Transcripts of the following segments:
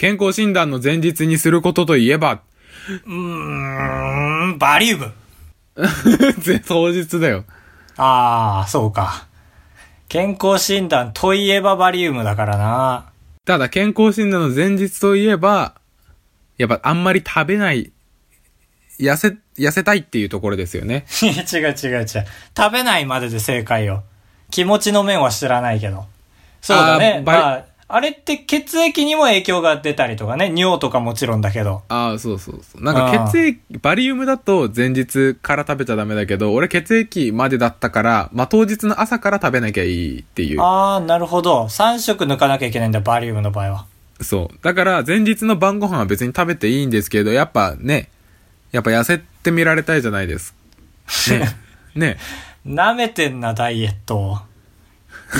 健康診断の前日にすることといえば、うーん、バリウム。当日だよ。ああ、そうか。健康診断といえばバリウムだからな。ただ健康診断の前日といえば、やっぱあんまり食べない、痩せ、痩せたいっていうところですよね。違う違う違う。食べないまでで正解よ。気持ちの面は知らないけど。そうだね。あーバリまあ、あれって血液にも影響が出たりとかね。尿とかもちろんだけど。ああ、そうそうそう。なんか血液、バリウムだと前日から食べちゃダメだけど、俺血液までだったから、まあ当日の朝から食べなきゃいいっていう。ああ、なるほど。3食抜かなきゃいけないんだ、バリウムの場合は。そう。だから前日の晩ご飯は別に食べていいんですけど、やっぱね、やっぱ痩せてみられたいじゃないです。ね。ね。舐めてんな、ダイエットを。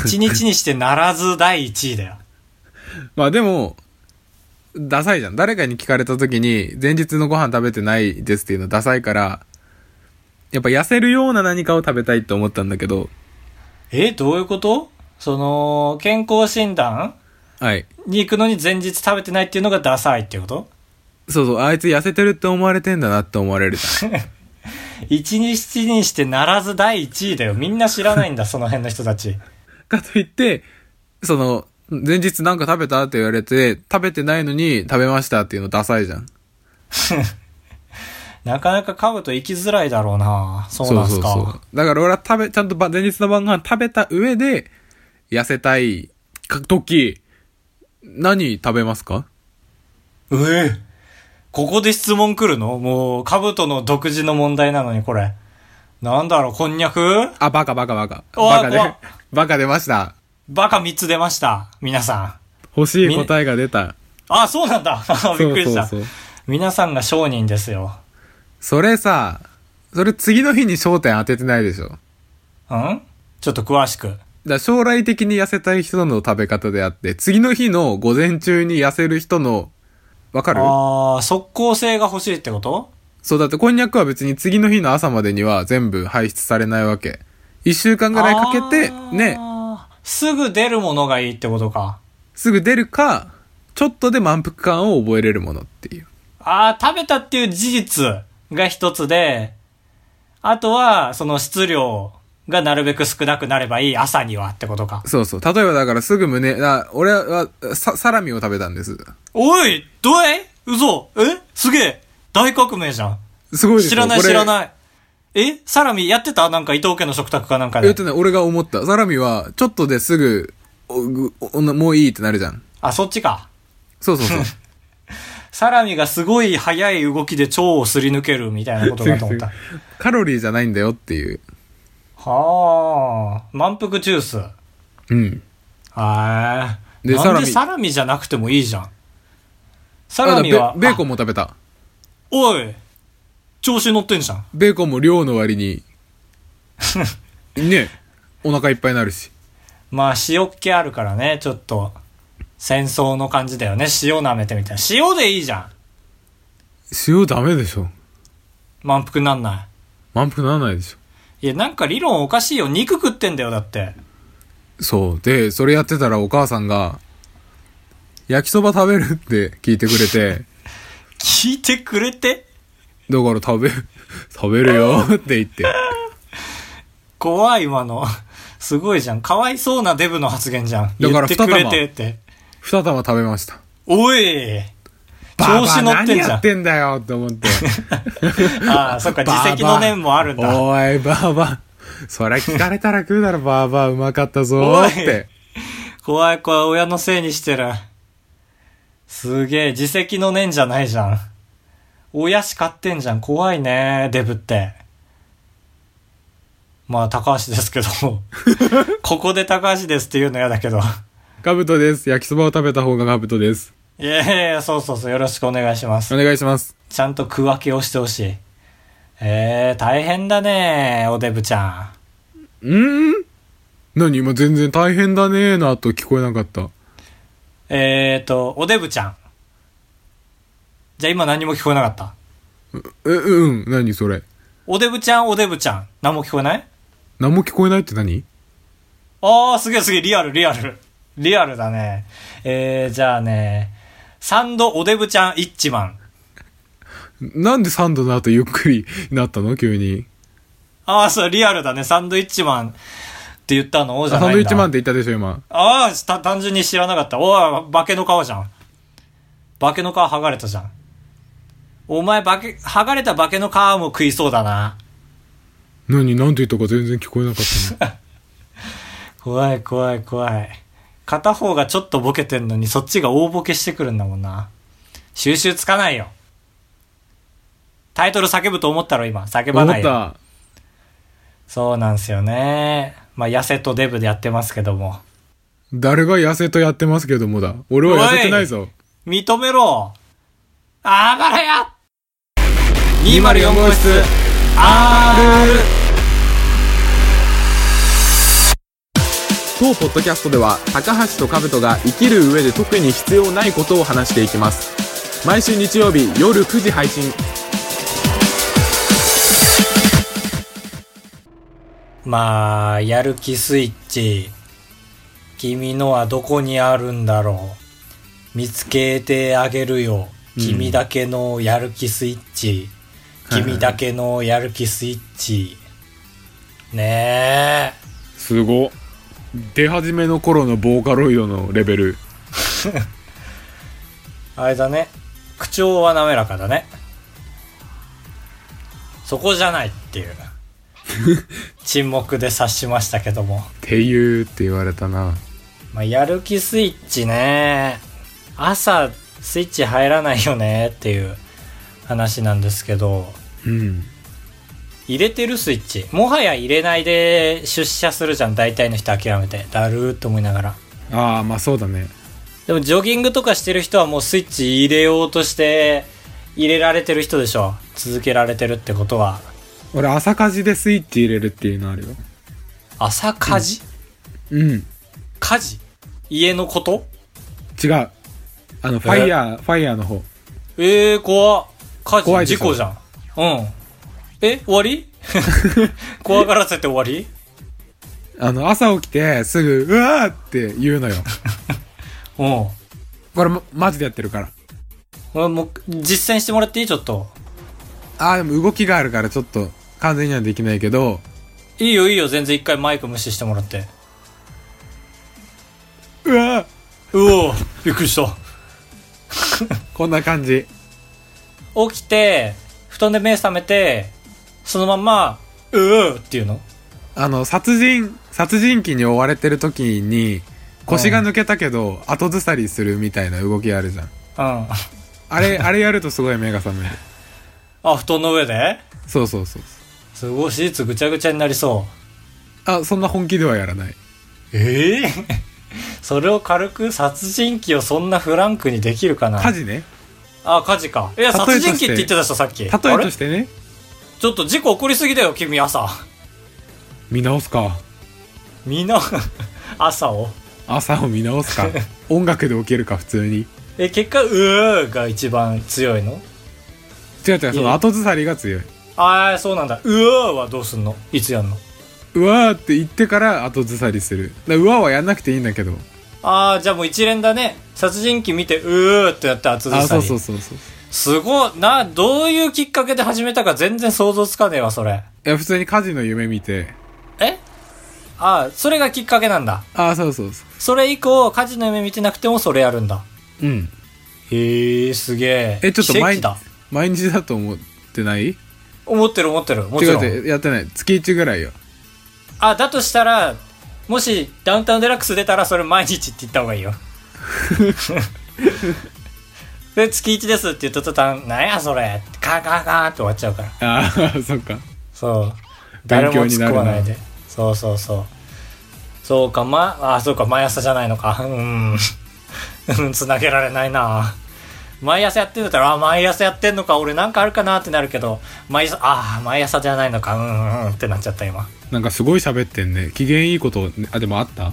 一日にしてならず第一位だよ。まあでも、ダサいじゃん。誰かに聞かれた時に、前日のご飯食べてないですっていうのダサいから、やっぱ痩せるような何かを食べたいって思ったんだけど、え、どういうこと？その、健康診断？はい。に行くのに前日食べてないっていうのがダサいっていうこと？そうそう、あいつ痩せてるって思われてんだなって思われるじゃん。一日にしてならず第一位だよ。みんな知らないんだ、その辺の人たち。かといって、その、前日なんか食べたって言われて、食べてないのに食べましたっていうのダサいじゃん。なかなか買うと行きづらいだろうな。そうなんすか。そうそうそう。だから俺は食べ、ちゃんとば前日の晩ご飯食べた上で、痩せたいか時、何食べますか？ええここで質問来るの？もう、カブトの独自の問題なのに、これ。なんだろう、こんにゃく？あ、バカバカバカ。おバカで バカ出ました。バカ3つ出ました。皆さん。欲しい答えが出た。あ、そうなんだ。びっくりした。そうそうそう。皆さんが商人ですよ。それさ、それ次の日に焦点当ててないでしょ？だかん？ちょっと詳しく。ら将来的に痩せたい人の食べ方であって、次の日の午前中に痩せる人の、わかる？ああ、即効性が欲しいってこと？そうだってこんにゃくは別に次の日の朝までには全部排出されないわけ。一週間ぐらいかけて、ね、すぐ出るものがいいってことか。すぐ出るか、ちょっとで満腹感を覚えれるものっていう。ああ、食べたっていう事実が一つで、あとは、その質量がなるべく少なくなればいい朝にはってことか。そうそう。例えばだからすぐ胸、あ俺はササラミを食べたんです。おいどえ？嘘？え？すげえ大革命じゃん。すごいですよ知らない知らない。え？サラミやってた？なんか伊藤家の食卓かなんかでえっと。ね、俺が思った。サラミは、ちょっとですぐ、もういいってなるじゃん。あ、そっちか。そうそうそう。サラミがすごい速い動きで腸をすり抜けるみたいなことかと思った。カロリーじゃないんだよっていう。はあ、満腹ジュース。うん。はーい。でなんでササラミじゃなくてもいいじゃん。サラミは、ベベーコンあも食べた。おい調子乗ってんじゃん。ベーコンも量の割に、ね、お腹いっぱいになるし。まあ、塩っ気あるからね、ちょっと、戦争の感じだよね。塩舐めてみたいな。塩でいいじゃん。塩ダメでしょ。満腹なんな満腹ならないでしょ。い。いや、なんか理論おかしいよ。肉食ってんだよ、だって。そう。で、それやってたらお母さんが、焼きそば食べるって聞いてくれて、聞いてくれて？だから食べ、食べるよ って言って。怖い、今の。すごいじゃん。かわいそうなデブの発言じゃん。だから言ってくれてって。二玉食べました。おいバ調子乗ってんじゃん。何やってんだよって思って。ああ、そっか、自責の念もあるんだ。おい、バーバー。そりゃ聞かれたら食うだろ、バーバーうまかったぞって。怖い怖い、親のせいにしてる。すげえ、自責の念じゃないじゃん。親叱ってんじゃん。怖いね、デブって。まあ、高橋ですけど。ここで高橋ですって言うの嫌だけど。カブトです。焼きそばを食べた方がカブトです。いやいやいや、そうそうそう、よろしくお願いしますお。願いします。ちゃんと区分けをしてほしい。えー、大変だね、おデブちゃん。うーん？何？今全然大変だねーなと聞こえなかった。えーと、おデブちゃん。じゃあ今何も聞こえなかった？え、うん、何それ？おデブちゃん、おデブちゃん？何も聞こえない？何も聞こえないって何？あー、すげえすげえ、リアル、リアル。リアルだね。えー、じゃあね、サンドおデブちゃんイッチマン。なんでサンドの後ゆっくりになったの？急に。ああ、そう、リアルだね。サンドイッチマンって言ったの？じゃサないんだ。ンドイッチマンって言ったでしょ、今。ああ、た単純に知らなかった。おい、化けの皮じゃん。化けの皮剥がれたじゃん。お前、化け、剥がれた化けの皮も食いそうだな。何なんて言ったか全然聞こえなかった の。怖い怖い怖い。片方がちょっとボケてんのにそっちが大ボケしてくるんだもんな。収集つかないよ。タイトル叫ぶと思ったろ今。叫ばないよ。た。そうなんすよね。まあ、痩せとデブでやってますけども。誰が痩せとやってますけどもだ。俺は痩せてないぞ。認めろあばらや !204 号室 R! 当ポッドキャストでは高橋と兜が生きる上で特に必要ないことを話していきます毎週日曜日夜9時配信まあ、やる気スイッチ。君のはどこにあるんだろう。見つけてあげるよ。うん君だけのやる気スイッチ。はいはい君だけのやる気スイッチ。ねえ。すご出始めの頃のボーカロイドのレベル あれだね。口調は滑らかだね。そこじゃないっていう。沈黙で察しましたけども。っていうって言われたなまあ、やる気スイッチね。朝、スイッチ入らないよねっていう話なんですけど、うん。入れてるスイッチ。もはや入れないで出社するじゃん、大体の人諦めて。だるーって思いながら。ああまあそうだね。でも、ジョギングとかしてる人はもうスイッチ入れようとして、入れられてる人でしょ。続けられてるってことは。俺朝火事でスイッチ入れるっていうのあるよ。朝火事、うん。火事？家のこと？違う。あのファイヤーファイヤーの方。ええー、怖っ。火事？事故じゃん。うん。え終わり？怖がらせて終わり？あの朝起きてすぐうわーって言うのよ うん。これまマジでやってるからもうもう実践してもらっていい？ちょっと。ああでも動きがあるからちょっと完全にはできないけどいいよいいよ、全然一回マイク無視してもらって。うわーうおびっくりした。こんな感じ 起きて、布団で目覚めて、そのまんま、うーっていうの？あの、殺人、殺人鬼に追われてる時に、腰が抜けたけど、後ずさりするみたいな動きあるじゃん。うん。あれ、あれやるとすごい目が覚める。あ、布団の上で？そうそうそう。すごい、シーツぐちゃぐちゃになりそう。あ、そんな本気ではやらない。ええ それを軽く殺人鬼をそんなフランクにできるかな？火事ね。あ、火事か。いや、例えとして殺人鬼って言ってた人さっき。例えあれとしてね、ちょっと事故起こりすぎだよ、君朝。見直すか。みんな、朝を。朝を見直すか。音楽で起きるか、普通に。え、結果、うーが一番強いの？違う違う、その後ずさりが強い。ああ、そうなんだ。うーはどうすんの？いつやんの？うわーって言ってから後ずさりする。だからうわーはやんなくていいんだけど。ああ、じゃあもう一連だね。殺人鬼見て、うーってやって厚ずあ。そうそうそうそう。すごい。な、どういうきっかけで始めたか全然想像つかねえわ、それ。いや、普通に火事の夢見て。え？ああ、それがきっかけなんだ。あ、そうそうそそれ以降、火事の夢見てなくてもそれやるんだ。う。うん。へえ、すげえ。え、ちょっと毎日毎日だと思ってない？思ってる思ってる。もちろん。違う違う、やってない。月1ぐらいよ。あ、だとしたら、もしダウンタウンデラックス出たらそれ毎日って言った方がいいよ。で、月1ですって言った途端、なんやそれカーカーカーって終わっちゃうから。ああ、そっか。そう。誰も突っ込まないで。そうそうそう。そうか、ま、あ、そうか、毎朝じゃないのか。うん。うん、つなげられないな毎朝やってんだったら、あ、毎朝やってんのか、俺なんかあるかなってなるけど、毎朝、あ、毎朝じゃないのか、うん、うん、うんってなっちゃった今。なんかすごい喋ってんね。機嫌いいこと、あ、でもあった？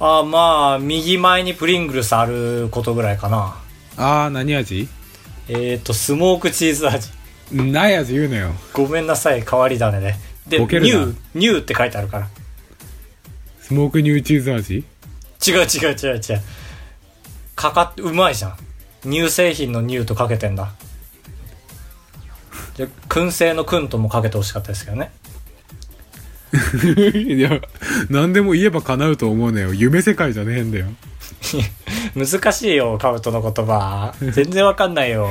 あ、まあ、右前にプリングルスあることぐらいかな。ああ、何味？えっ、ー、と、スモークチーズ味。ない味言うのよ。ごめんなさい、変わり種で。で、ニュー、ニューって書いてあるから。スモークニューチーズ味？違う違う違う違う。かかって、うまいじゃん。乳製品の乳とかけてんだ。じゃ、燻製の燻ともかけてほしかったですけどね。いや、何でも言えば叶うと思うねよ。夢世界じゃねえんだよ。難しいよ、カブトの言葉。全然わかんないよ。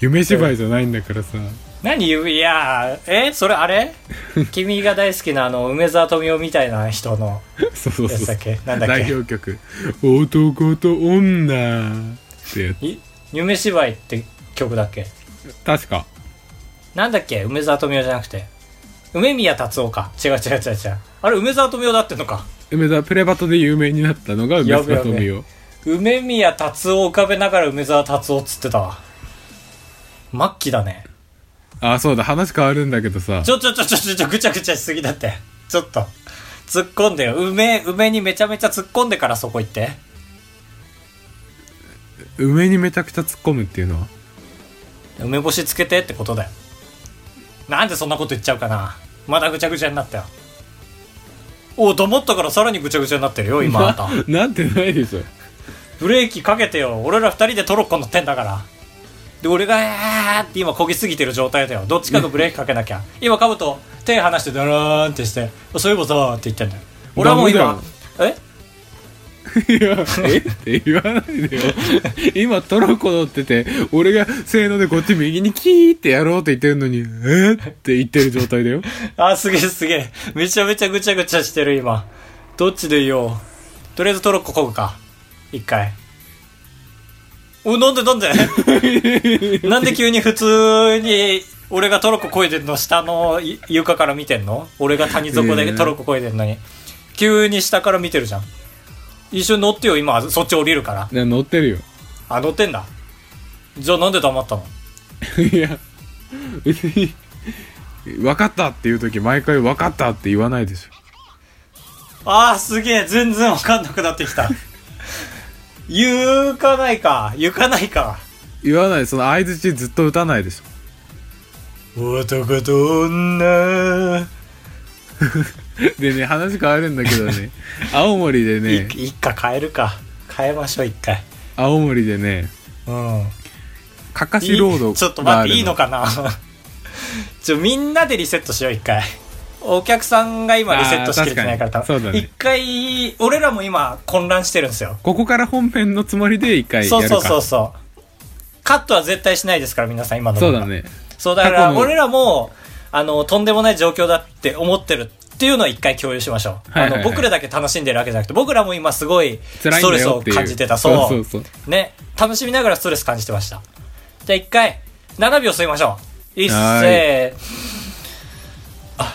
夢芝居じゃないんだからさ。何いやえそれあれ？君が大好きなあの、梅沢富美男みたいな人のそうそうそうなんだっけ？代表曲。男と女って夢芝居って曲だっけ？確か。なんだっけ？梅沢富美男じゃなくて。梅宮達夫か。違う違う違う違う。あれ梅沢富美男だってんのか。梅沢プレバトで有名になったのが梅沢富美男。梅宮達夫を浮かべながら梅沢達夫っつってたわ。末期だね。あ、そうだ、話変わるんだけどさち。ょちょちょちょちょちょぐちゃぐちゃしすぎだって。ちょっと。突っ込んでよ。梅、梅にめちゃめちゃ突っ込んでからそこ行って。梅にめちゃくちゃ突っ込むっていうのは？梅干しつけてってことだよ。なんでそんなこと言っちゃうかな。まだぐちゃぐちゃになったよ。おう、と思ったからさらにぐちゃぐちゃになってるよ、今あんた。ななってないでしょ。ブレーキかけてよ。俺ら二人でトロッコ乗ってんだから。で、俺が、えーって今漕ぎすぎてる状態だよ。どっちかがブレーキかけなきゃ。今、カブと手離してダラーンってして、そういえばさーって言ってんだよ。俺はもう今、え？いや、え？って言わないでよ。今トロッコ乗ってて、俺がせーのでこっち右にキーってやろうって言ってるのに、え？って言ってる状態だよ。あ、すげえすげえ。めちゃめちゃぐちゃぐちゃしてる今。どっちでいいよ。とりあえずトロッコ漕ぐか。一回。お、なんでなんで？なんで急に普通に、俺がトロッコ漕いでんの？下のい床から見てんの？俺が谷底でトロッコ漕いでんのに。急に下から見てるじゃん。一緒に乗ってよ、今、そっち降りるから。ね乗ってるよ。あ、乗ってんだ。じゃあなんで黙ったの？いや、別に、分かったっていう時毎回分かったって言わないでしょ。あーすげえ全然わかんなくなってきた 言うかないか言うかないか言わない、その相槌ずっと打たないでしょ。男と女 でね、話変わるんだけどね、青森でね、い一回変えるか。変えましょう一回。青森でね、うん。かかしロードちょっと待っていいのかな？ちょみんなでリセットしよう一回。お客さんが今リセットしきれてないからあー確かに。そうだね。一回俺らも今混乱してるんですよ。ここから本編のつもりで一回やるか。そうそうそうそう。カットは絶対しないですから皆さん今のそうだね。そう、だから俺らも、あの、とんでもない状況だって思ってるっていうのを一回共有しましょう。はいはいはいあの、僕らだけ楽しんでるわけじゃなくて、僕らも今すごいストレスを。感じてた。そうそうそうそう。ね。楽しみながらストレス感じてました。じゃあ一回、7秒吸いましょう。いっせはー。あ、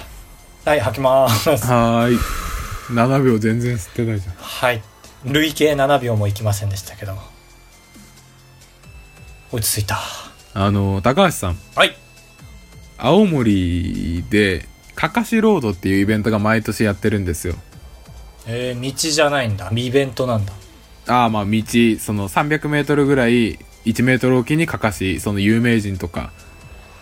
はい、吐きまーす。はーい。7秒全然吸ってないじゃん。はい。累計7秒もいきませんでしたけど。落ち着いた。あの、高橋さん、はい。青森で、かかしロードっていうイベントが毎年やってるんですよ。えー、道じゃないんだ。イベントなんだ。ああ、まあ道、その300メートルぐらい、1メートルおきにかかし、その有名人とか、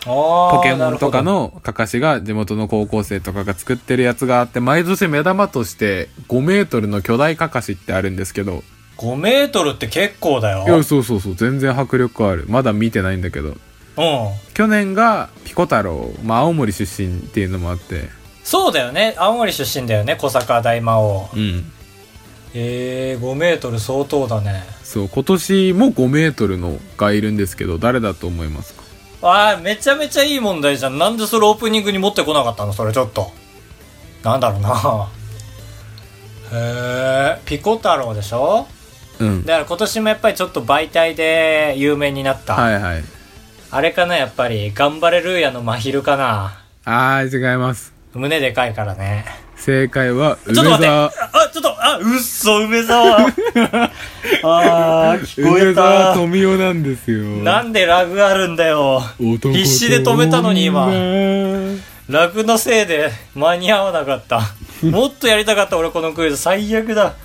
ポポケモンとかのかかしが地元の高校生とかが作ってるやつがあって、毎年目玉として5メートルの巨大かかしってあるんですけど、5メートルって結構だよ。いや、そうそうそう、全然迫力ある。まだ見てないんだけど。うん。去年がピコ太郎、まあ青森出身っていうのもあって、そうだよね。青森出身だよね。小坂大魔王。うん。えー、5メートル相当だね。そう、今年も5メートルのがいるんですけど、誰だと思いますか？あー、めちゃめちゃいい問題じゃん。なんでそれオープニングに持ってこなかったの？それちょっと。なんだろうな。へー、ピコ太郎でしょ？うん。だから今年もやっぱりちょっと媒体で有名になった。はいはい。あれかな、やっぱり。頑張れルーヤの真昼かな。あー、違います。胸でかいからね。正解は、梅ちょっと待って沢。あ、ちょっと、あ、うっそ、梅沢 あー、聞こえ梅沢た。富美男なんですよ。なんでラグあるんだよ。必死で止めたのに今女ラグのせいで間に合わなかった。もっとやりたかった俺このクイズ最悪だ。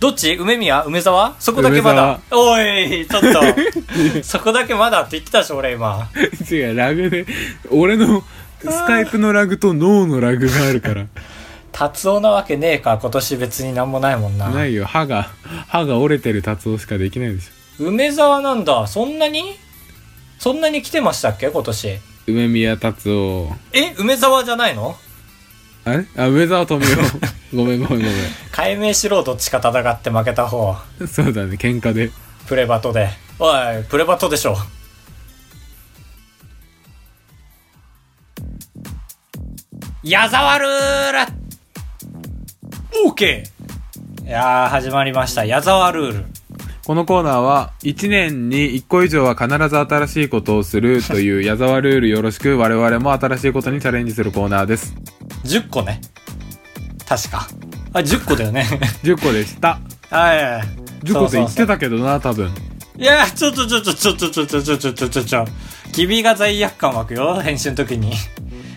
どっち？梅宮？梅沢？そこだけまだ？おい、ちょっと。そこだけまだって言ってたでしょ、俺今。違う、ラグで、俺のスカイプのラグと脳のラグがあるから。達夫なわけねえか、今年別になんもないもんな。ないよ、歯が、歯が折れてる達夫しかできないでし梅沢なんだ。そんなに？そんなに来てましたっけ今年？梅宮達夫。え？梅沢じゃないの？あれ？あ、梅沢富美男。ごめんごめんご解明しろ、どっちか戦って負けた方。めん。そうだね、喧嘩で。プレバトで。おい、プレバトでしょ。矢沢ルールオーケーいやー、始まりました。矢沢ルール。このコーナーは、1年に1個以上は必ず新しいことをするという矢沢ルールよろしく、我々も新しいことにチャレンジするコーナーです。10個ね。確か。あ、10個だよね。10個でした。はい。10個って言ってたけどな、多分。いや、ちょちょちょちょちょちょちょちょちょちょちょちょちょ。君が罪悪感湧くよ、編集の時に。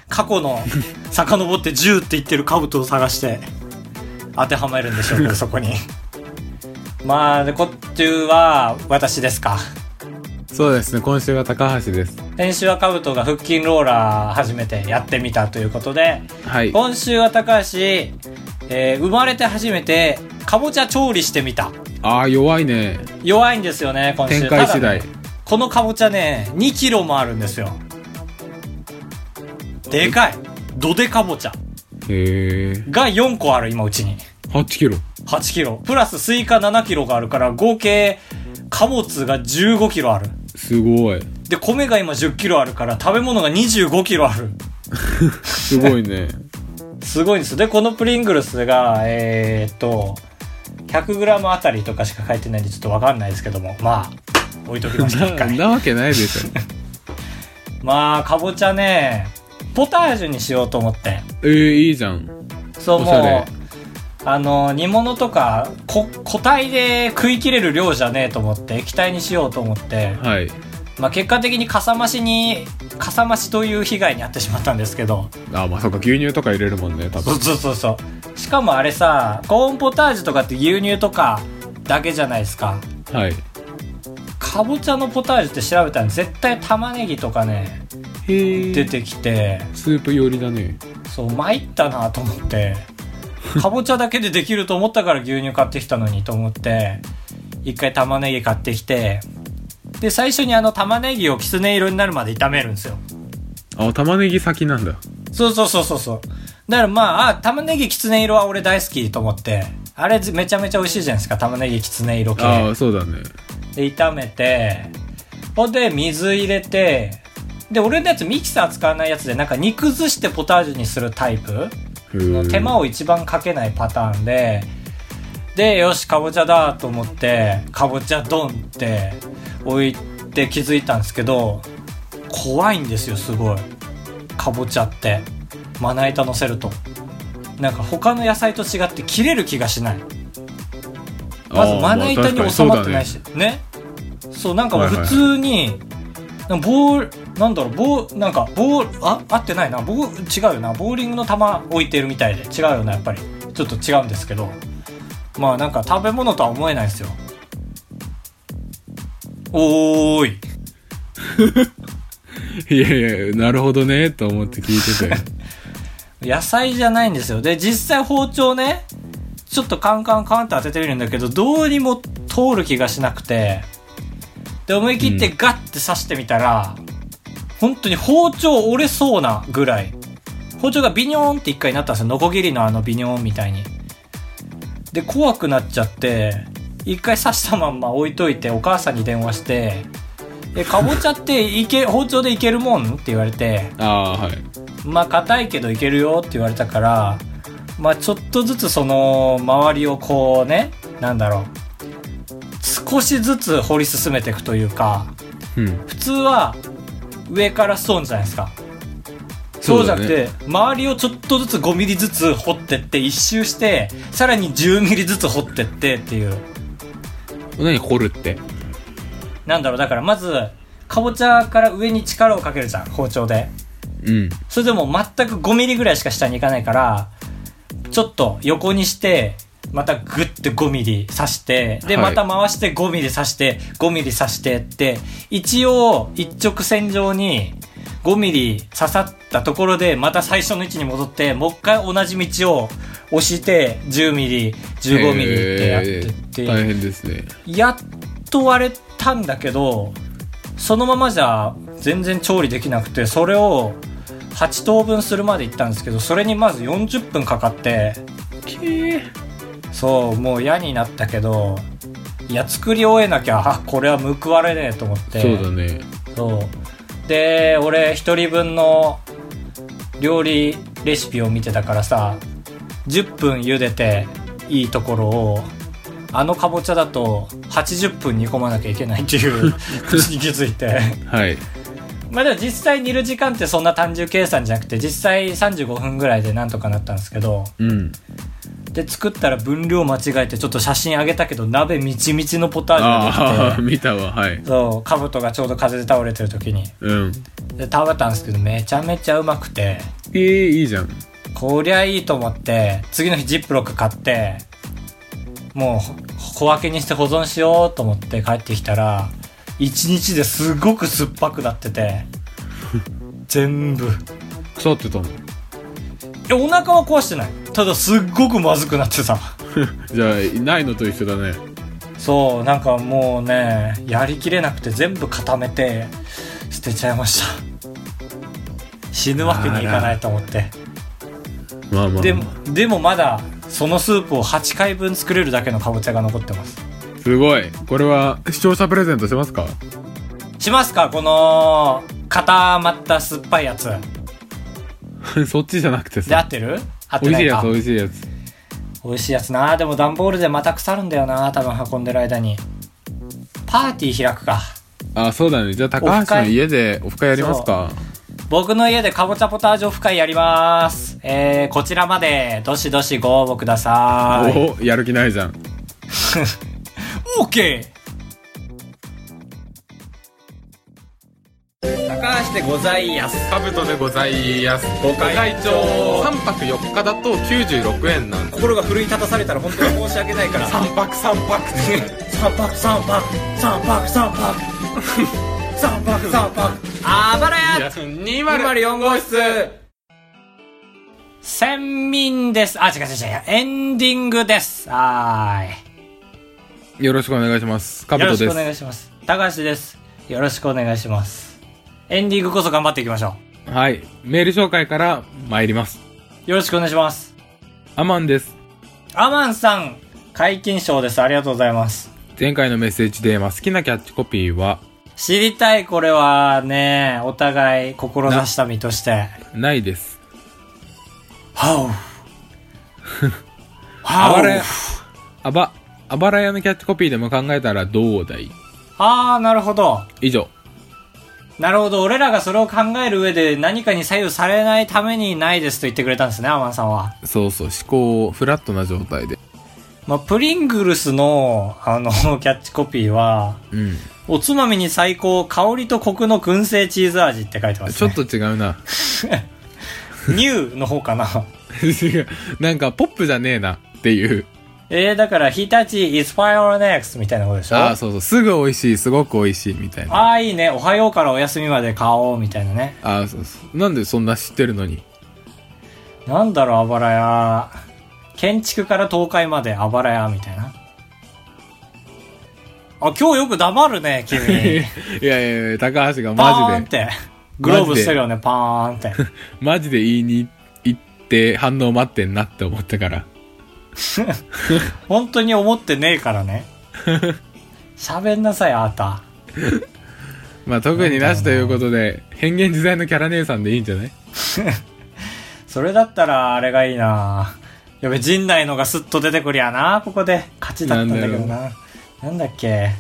過去の、遡って10って言ってる兜を探して、当てはめるんでしょうけど、そこに。まあ、で、こっちは、私ですか。そうですね、今週は高橋です。編集は兜が腹筋ローラー初めてやってみたということで、はい。今週は高橋、えー生まれて初めて、かぼちゃ調理してみた。ああ、弱いね。弱いんですよね、今週。展開次第ねこのかぼちゃね、2キロもあるんですよ。でかい。どでかぼちゃ。へえ。が4個ある、今うちに。8キロ。8キロ。プラススイカ7キロがあるから、合計、貨物が15キロある。すごい。で、米が今10キロあるから、食べ物が25キロある。すごいね。すごいんです。で、このプリングルスが、えー、っと、100g あたりとかしか書いてないんでちょっとわかんないですけども、まあ、置いときました、一なわけないでしょ。まあ、かぼちゃね、ポタージュにしようと思って。えー、いいじゃん。そう、もう、あの、煮物とか、こ、個体で食い切れる量じゃねえと思って、液体にしようと思って、はい。まあ結果的にかさ増しに、かさ増しという被害に遭ってしまったんですけど、あーまあそっか、牛乳とか入れるもんね、多分。そうそうそうそう。しかもあれさ、コーンポタージュとかって牛乳とかだけじゃないですか。はい。かぼちゃのポタージュって調べたら絶対玉ねぎとかね。出てきて、スープ寄りだね。そう、参ったなと思って、かぼちゃだけでできると思ったから牛乳買ってきたのにと思って、一回玉ねぎ買ってきて、で、最初にあの玉ねぎをきつね色になるまで炒めるんですよ。あ、玉ねぎ先なんだ。そうそうそうそうそう。だからまあ、あ、玉ねぎきつね色は俺大好きと思って、あれめちゃめちゃ美味しいじゃないですか、玉ねぎきつね色系。ああ、そうだね。で、炒めて、ほんで、水入れて、で、俺のやつミキサー使わないやつで、なんか煮崩してポタージュにするタイプ手間を一番かけないパターンで、で、よし、かぼちゃだと思って、かぼちゃドンって置いて気づいたんですけど、怖いんですよ、すごい。かぼちゃって。まな板乗せると。なんか他の野菜と違って切れる気がしない。まずまな板に収まってないし、ねそう、なんか普通に、ボール、なんだろう、ボー、なんか、ボール、あ、合ってないな。ボー、違うよな。ボーリングの球置いてるみたいで。違うよな、やっぱり。ちょっと違うんですけど。まあなんか食べ物とは思えないですよ。おーい。いやいや、なるほどね、と思って聞いてて。野菜じゃないんですよ。で、実際包丁ね、ちょっとカンカンカンって当ててみるんだけど、どうにも通る気がしなくて、で、思い切ってガッて刺してみたら、本当に包丁折れそうなぐらい、包丁がビニョーンって一回なったんですよ。ノコギリのあのビニョーンみたいに。で、怖くなっちゃって、一回刺したまんま置いといてお母さんに電話して、え、かぼちゃっていけ、包丁でいけるもん？って言われて、ああ、はい。まあ硬いけどいけるよって言われたから、まあちょっとずつその周りをこうね、なんだろう、少しずつ掘り進めていくというか、うん。普通は上からストーンじゃないですか。そうじゃなくて、周りをちょっとずつ5ミリずつ掘ってって一周して、さらに10ミリずつ掘ってってっていう。何掘るって？なんだろう、だからまず、かぼちゃから上に力をかけるじゃん、包丁で。うん。それでも全く5ミリぐらいしか下に行かないから、ちょっと横にして、またグッて5ミリ刺して、で、はいまた回して5ミリ刺して、5ミリ刺してって、一応一直線上に5ミリ刺さったところで、また最初の位置に戻って、もう一回同じ道を押して、10ミリ、15ミリってやってって、えー大変ですね。やっと割れたんだけどそのままじゃ全然調理できなくてそれを8等分するまで行ったんですけどそれにまず40分かかってそうもう嫌になったけどいや作り終えなきゃあこれは報われねえと思って。そうだね。そう。で俺一人分の料理レシピを見てたからさ10分茹でていいところをあのかぼちゃだと80分煮込まなきゃいけないっていう 口に気づいて。はい。まあでも実際煮る時間ってそんな単純計算じゃなくて実際35分ぐらいでなんとかなったんですけどうんで作ったら分量間違えてちょっと写真あげたけど鍋みちみちのポタージュで 見たわ。はい。そう。カブトがちょうど風で倒れてる時に。うん。で食べたんですけどめちゃめちゃうまくて。えー、いいじゃん。こりゃいいと思って次の日ジップロック買ってもう小分けにして保存しようと思って帰ってきたら1日ですごく酸っぱくなってて。全部。い腐ってたの？やお腹は壊してないただすっごくまずくなってさ じゃあないのと一緒だね。そうなんかもうねやりきれなくて全部固めて捨てちゃいました。死ぬわけにいかないと思って。まあまあでもでもまだそのスープを8回分作れるだけのかぼちゃが残ってます。すごい。これは視聴者プレゼントしますか？しますか？この固まった酸っぱいやつ。そっちじゃなくてで合さってる？合って美味しやつないいか。美味しいやつ。美味しいやつな。でも段ボールでまた腐るんだよな。多分運んでる間に。パーティー開くか。あそうだね。じゃあ高橋の家でオフ会やりますか。僕の家でかぼちゃポタージュオフ会やります。えー、こちらまで。どしどしご応募ください。おやる気ないじゃん。OK 高橋でございやすカブトでございますご会長3泊4日だと96円なんで心が奮い立たされたら本当に申し訳ないから3泊3泊三泊三泊三泊三泊三泊三泊 あばらや204号室先民です。あ、違う違う違う。エンディングです。はーよろしくお願いしますカい。ブトですよろしくお願いします。高橋です。よろしくお願いします。エンディングこそ頑張っていきましょはいメール紹介から参りますう。よろしくお願いします。アマンですアマンさん、解禁賞です。ありがとうございます。前回のメッセージテーマ好きなキャッチコピーは？知りたい、これはね、お互い志した身として。ないですは あばらやあばあばら屋のキャッチコピーでも考えたらどうだい？あー、なるほど。以上なるほど。俺らがそれを考える上で何かに左右されないためにないですと言ってくれたんですね、アマンさんは。そうそう思考フラットな状態でまあ、プリングルスの、あの、キャッチコピーは、うんおつまみに最高、香りとコクの燻製チーズ味って書いてます、ね。ちょっと違うな ニューの方かな。違うなんかポップじゃねえなっていうえー、だから、日立 is fire next みたいなことでしょ？ああそうそうすぐ美味しいすごく美味しいみたいなああ、いいね。おはようからお休みまで買おう、みたいなね。ああそうそうなんでそんな知ってるのに？なんだろう、あばら屋。建築から倒壊まであばら屋、みたいな。あ、今日よく黙るね、君。いやいやいや高橋がパーマジでンって。グローブしてるよね、パーンって。マジで 言いに行って反応待ってんなって思ったから 本当に思ってねえからね。喋んなさい、あなた。まあ特になしということで変幻自在のキャラ姉さんでいいんじゃない？それだったら、あれがいいなやべ、陣内のがスッと出てくりゃなここで。勝ちだったんだけどな。なんだっけ。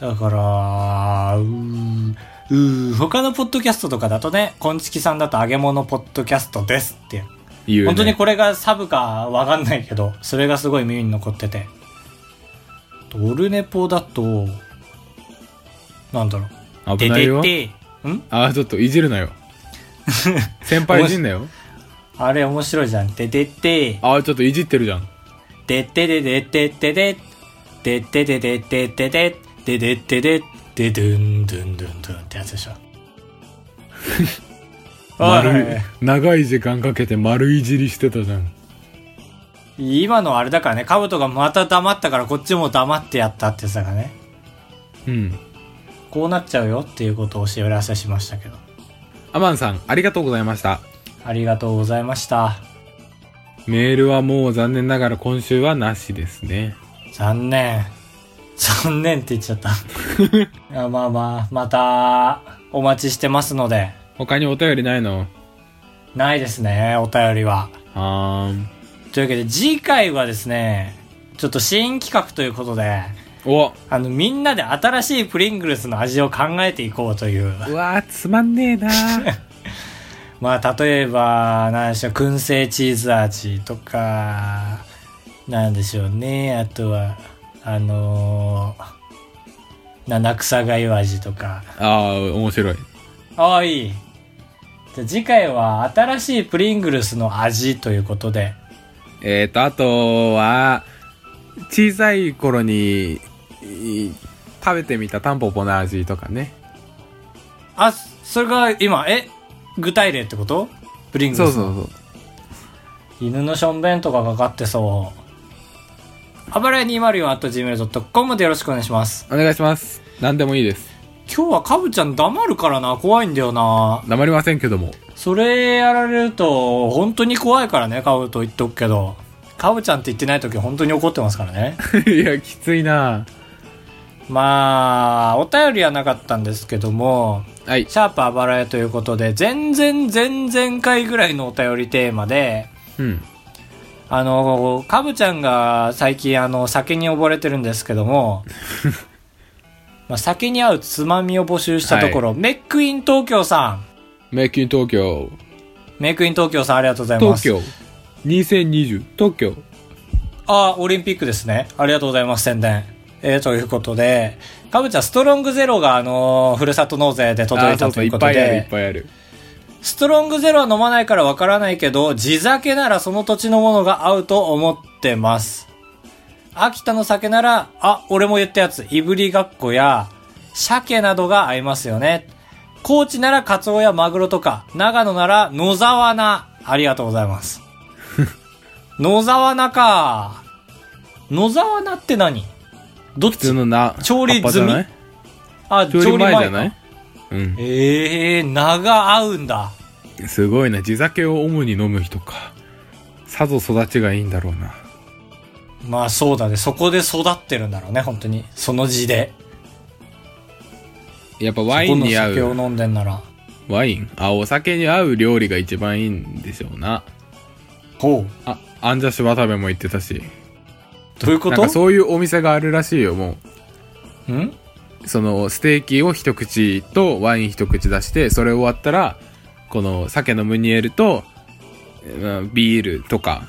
だから、うー、うー、他のポッドキャストとかだとね、こんちきさんだと揚げ物ポッドキャストですって。言う、ね、本当にこれがサブかわかんないけど、それがすごい耳に残ってて。オルネポだと、なんだろう。危ないよでででん？ああちょっといじるなよ 先輩いじんなよあれ面白いじゃん。ででで、ああちょっといじってるじゃんででででででで、ででででででで、でででで、でドゥンドゥンドゥンドゥンってやつでしょ。丸い長い時間かけて丸いじりしてたじゃん今のあれだからね、カブトがまた黙ったからこっちも黙ってやったってやつだからね。うん。こうなっちゃうよっていうことをお知らせしましたけど。アマンさん、ありがとうございました。ありがとうございました。メールはもう残念ながら今週はなしですね。残念。残念って言っちゃった。まあまあ、また、お待ちしてますので。他にお便りないの？ないですね、お便りは。はーん。というわけで、次回はですね、ちょっと新企画ということで、おあの、みんなで新しいプリングルスの味を考えていこうという。うわー、つまんねえな まあ、例えば、なんでしょう、燻製チーズ味とか、なんでしょうね。あとは、あのー、七草がゆ味とか。あー、面白い。ああ、いい。じゃあ次回は新しいプリングルスの味ということで。えーと、あとは、小さい頃に、い食べてみたタンポポの味とかね。あ、それが今、え具体例ってこと？プリングルスの。そうそうそう。犬のしょんべんとかかかってそう。あばらや 204.gmail.com でよろしくお願いします。お願いします。何でもいいです。今日はかぶちゃん黙るからな、怖いんだよな。黙りませんけども。それやられると、本当に怖いからね、カブと言っとくけど。カブちゃんって言ってない時本当に怒ってますからね。いや、きついなまあ、お便りはなかったんですけども、はい。シャープあばらやということで、全然前々回ぐらいのお便りテーマで、うん。あの、かぶちゃんが最近あの、酒に溺れてるんですけども、まあ、酒に合うつまみを募集したところ、メックイン東京さん、メイクイン東京。メイクイン東京さんありがとうございます。東京。2020。東京。あ、オリンピックですね。ありがとうございます、宣伝。えー、ということで、かぶちゃん、ストロングゼロが、あのーふるさと納税で届いたあそうそう、いということっぱいある、いっで、ぱいある。ストロングゼロは飲まないからわからないけど、地酒ならその土地のものが合うと思ってます。秋田の酒なら、あ、俺も言ったやつ、いぶりがっこや、鮭などが合いますよね。高知ならカツオやマグロとか、長野なら野沢菜。ありがとうございます。野沢菜か。野沢菜って何？どっち？のな、調理葉っぱじゃない？あ、調理前じゃない？かうん。ええー、菜が合うんだ。すごいな。地酒を主に飲む人か。さぞ育ちがいいんだろうな。まあそうだね。そこで育ってるんだろうね、本当に。その字で。やっぱワインに合う。酒を飲んでんなら。ワイン？あ、お酒に合う料理が一番いいんでしょうな。ほう。あ、アンジャッシュ渡部も言ってたし。どういうこと？なんかそういうお店があるらしいよ、もんう。その、ステーキを一口とワイン一口出して、それ終わったら、この鮭のムニエルと、まあビールとか、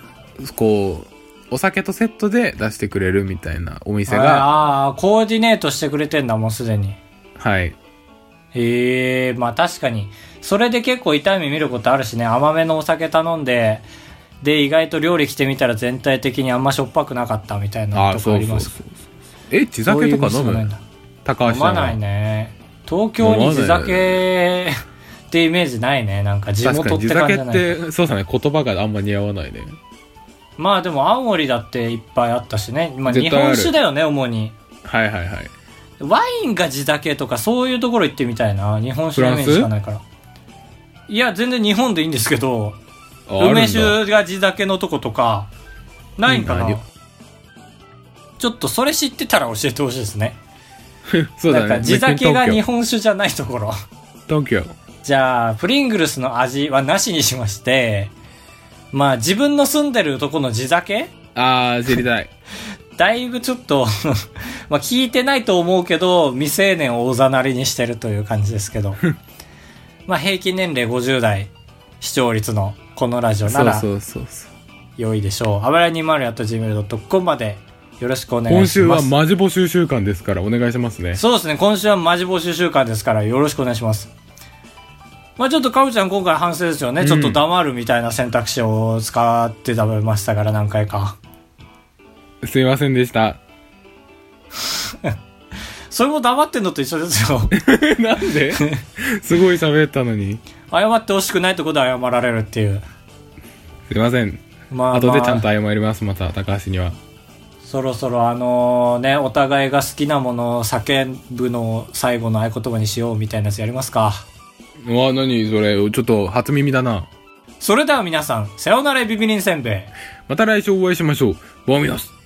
こう、お酒とセットで出してくれるみたいなお店が、ああ、コーディネートしてくれてんだ、もうすでに。はい。へえ、まあ確かに。それで結構痛い目見ることあるしね、甘めのお酒頼んで、で、意外と料理来てみたら全体的にあんましょっぱくなかったみたいなあ、とこそうありますそうそう。え、地酒とか飲む店もないんだ高橋さんは？飲まないね。東京に地酒ってイメージないね。なんか地確か元ってに地酒っ感じじゃない。て、そうだね、言葉があんま似合わないね。まあでも青森だっていっぱいあったしね。まあ日絶対ある本酒だよね、主に。はいはいはい。ワインが地酒とかそういうところ行ってみたいな。日本酒のイメージしかないから。いや、全然日本でいいんですけど、ああるんだ梅酒が地酒のとことか、ないんかな？いいなちょっとそれ知ってたら教えてほしいですね。そうだね。なんか地酒が日東本酒じゃないところ。京。東京。じゃあ、プリングルスの味はなしにしまして、まあ自分の住んでるとこの地酒？あー、知りたい。だいぶちょっと まあ聞いてないと思うけど、未成年をおざなりにしてるという感じですけど。まあ平均年齢50代視聴率のこのラジオならそうそうそうそう。良いでしょう。あばら 20.gmail.com までよろしくお願いします。今週はマジ募集週間ですからお願いしますね。そうですね、今週はマジ募集週間ですからよろしくお願いします。まあちょっとかぶちゃん今回反省ですよね。うんちょっと黙るみたいな選択肢を使って食べましたから何回か。すいませんでした。それも黙ってんのと一緒ですよ。なんで？すごい喋ったのに。謝ってほしくないところで謝られるっていう。すいません。まあ、後でちゃんまあと謝ります、また、高橋には。そろそろあのね、お互いが好きなものを叫ぶのを最後の合言葉にしようみたいなやつやりますか。うわ、何？それ、ちょっと初耳だな。それでは皆さん、さよならビビリンせんべい。また来週お会いしましょう。ボミオス